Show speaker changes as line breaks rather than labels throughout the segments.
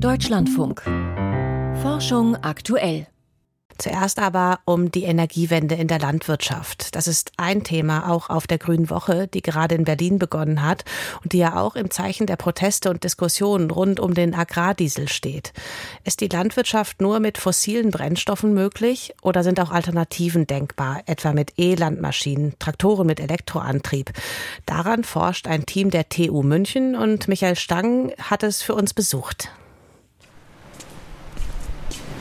Deutschlandfunk. Forschung aktuell.
Zuerst aber um die Energiewende in der Landwirtschaft. Das ist ein Thema auch auf der Grünen Woche, die gerade in Berlin begonnen hat und die ja auch im Zeichen der Proteste und Diskussionen rund um den Agrardiesel steht. Ist die Landwirtschaft nur mit fossilen Brennstoffen möglich oder sind auch Alternativen denkbar, etwa mit E-Landmaschinen, Traktoren mit Elektroantrieb? Daran forscht ein Team der TU München und Michael Stang hat es für uns besucht.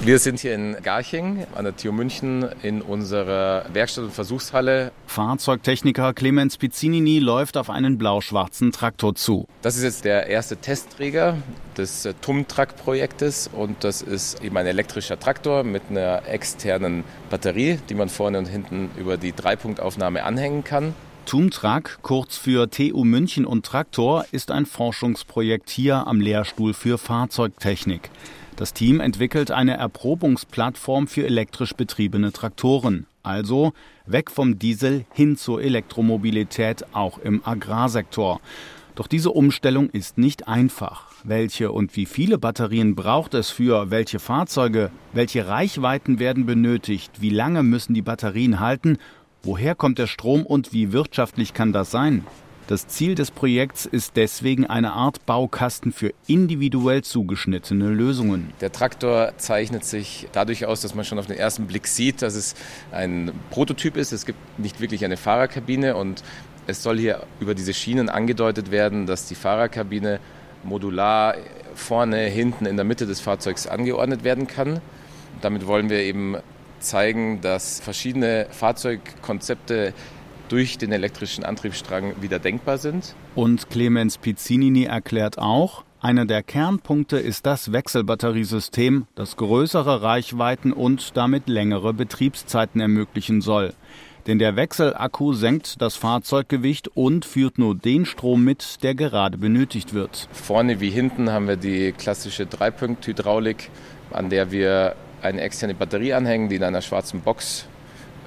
Wir sind hier in Garching an der TU München in unserer Werkstatt- und Versuchshalle.
Fahrzeugtechniker Clemens Pizzinini läuft auf einen blau-schwarzen Traktor zu.
Das ist jetzt der erste Testträger des TUM-Track-Projektes und das ist eben ein elektrischer Traktor mit einer externen Batterie, die man vorne und hinten über die Dreipunktaufnahme anhängen kann.
TUMTRAG, kurz für TU München und Traktor, ist ein Forschungsprojekt hier am Lehrstuhl für Fahrzeugtechnik. Das Team entwickelt eine Erprobungsplattform für elektrisch betriebene Traktoren, also weg vom Diesel hin zur Elektromobilität auch im Agrarsektor. Doch diese Umstellung ist nicht einfach. Welche und wie viele Batterien braucht es für welche Fahrzeuge? Welche Reichweiten werden benötigt? Wie lange müssen die Batterien halten? Woher kommt der Strom und wie wirtschaftlich kann das sein? Das Ziel des Projekts ist deswegen eine Art Baukasten für individuell zugeschnittene Lösungen.
Der Traktor zeichnet sich dadurch aus, dass man schon auf den ersten Blick sieht, dass es ein Prototyp ist. Es gibt nicht wirklich eine Fahrerkabine und es soll hier über diese Schienen angedeutet werden, dass die Fahrerkabine modular vorne, hinten, in der Mitte des Fahrzeugs angeordnet werden kann. Damit wollen wir eben zeigen, dass verschiedene Fahrzeugkonzepte durch den elektrischen Antriebsstrang wieder denkbar sind.
Und Clemens Pizzinini erklärt auch, einer der Kernpunkte ist das Wechselbatteriesystem, das größere Reichweiten und damit längere Betriebszeiten ermöglichen soll. Denn der Wechselakku senkt das Fahrzeuggewicht und führt nur den Strom mit, der gerade benötigt wird.
Vorne wie hinten haben wir die klassische Dreipunkt-Hydraulik, an der wir eine externe Batterie anhängen, die in einer schwarzen Box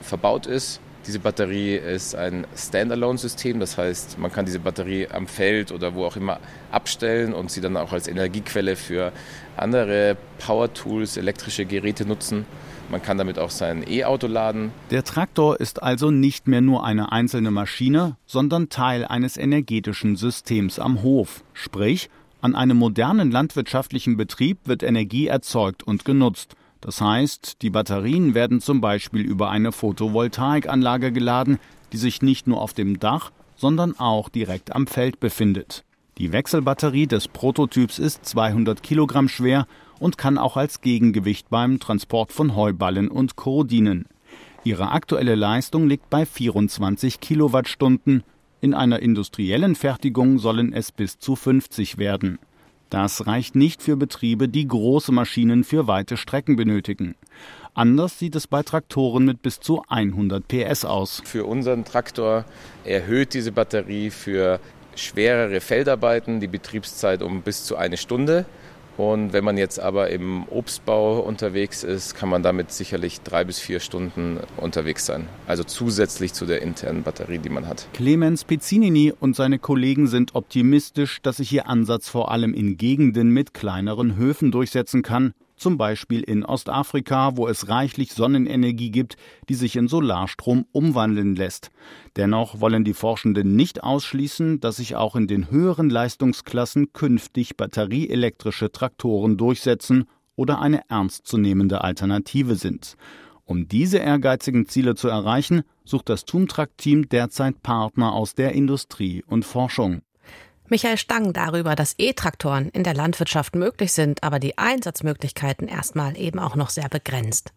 verbaut ist. Diese Batterie ist ein Standalone-System, das heißt, man kann diese Batterie am Feld oder wo auch immer abstellen und sie dann auch als Energiequelle für andere Power-Tools, elektrische Geräte nutzen. Man kann damit auch sein E-Auto laden.
Der Traktor ist also nicht mehr nur eine einzelne Maschine, sondern Teil eines energetischen Systems am Hof. Sprich, an einem modernen landwirtschaftlichen Betrieb wird Energie erzeugt und genutzt. Das heißt, die Batterien werden zum Beispiel über eine Photovoltaikanlage geladen, die sich nicht nur auf dem Dach, sondern auch direkt am Feld befindet. Die Wechselbatterie des Prototyps ist 200 Kilogramm schwer und kann auch als Gegengewicht beim Transport von Heuballen und Co. dienen. Ihre aktuelle Leistung liegt bei 24 Kilowattstunden. In einer industriellen Fertigung sollen es bis zu 50 werden. Das reicht nicht für Betriebe, die große Maschinen für weite Strecken benötigen. Anders sieht es bei Traktoren mit bis zu 100 PS aus.
Für unseren Traktor erhöht diese Batterie für schwerere Feldarbeiten die Betriebszeit um bis zu eine Stunde. Und wenn man jetzt aber im Obstbau unterwegs ist, kann man damit sicherlich drei bis vier Stunden unterwegs sein. Also zusätzlich zu der internen Batterie, die man hat.
Clemens Pizzinini und seine Kollegen sind optimistisch, dass sich ihr Ansatz vor allem in Gegenden mit kleineren Höfen durchsetzen kann zum Beispiel in Ostafrika, wo es reichlich Sonnenenergie gibt, die sich in Solarstrom umwandeln lässt. Dennoch wollen die Forschenden nicht ausschließen, dass sich auch in den höheren Leistungsklassen künftig batterieelektrische Traktoren durchsetzen oder eine ernstzunehmende Alternative sind. Um diese ehrgeizigen Ziele zu erreichen, sucht das Tumtrak-Team derzeit Partner aus der Industrie und Forschung.
Michael Stang darüber, dass E-Traktoren in der Landwirtschaft möglich sind, aber die Einsatzmöglichkeiten erstmal eben auch noch sehr begrenzt.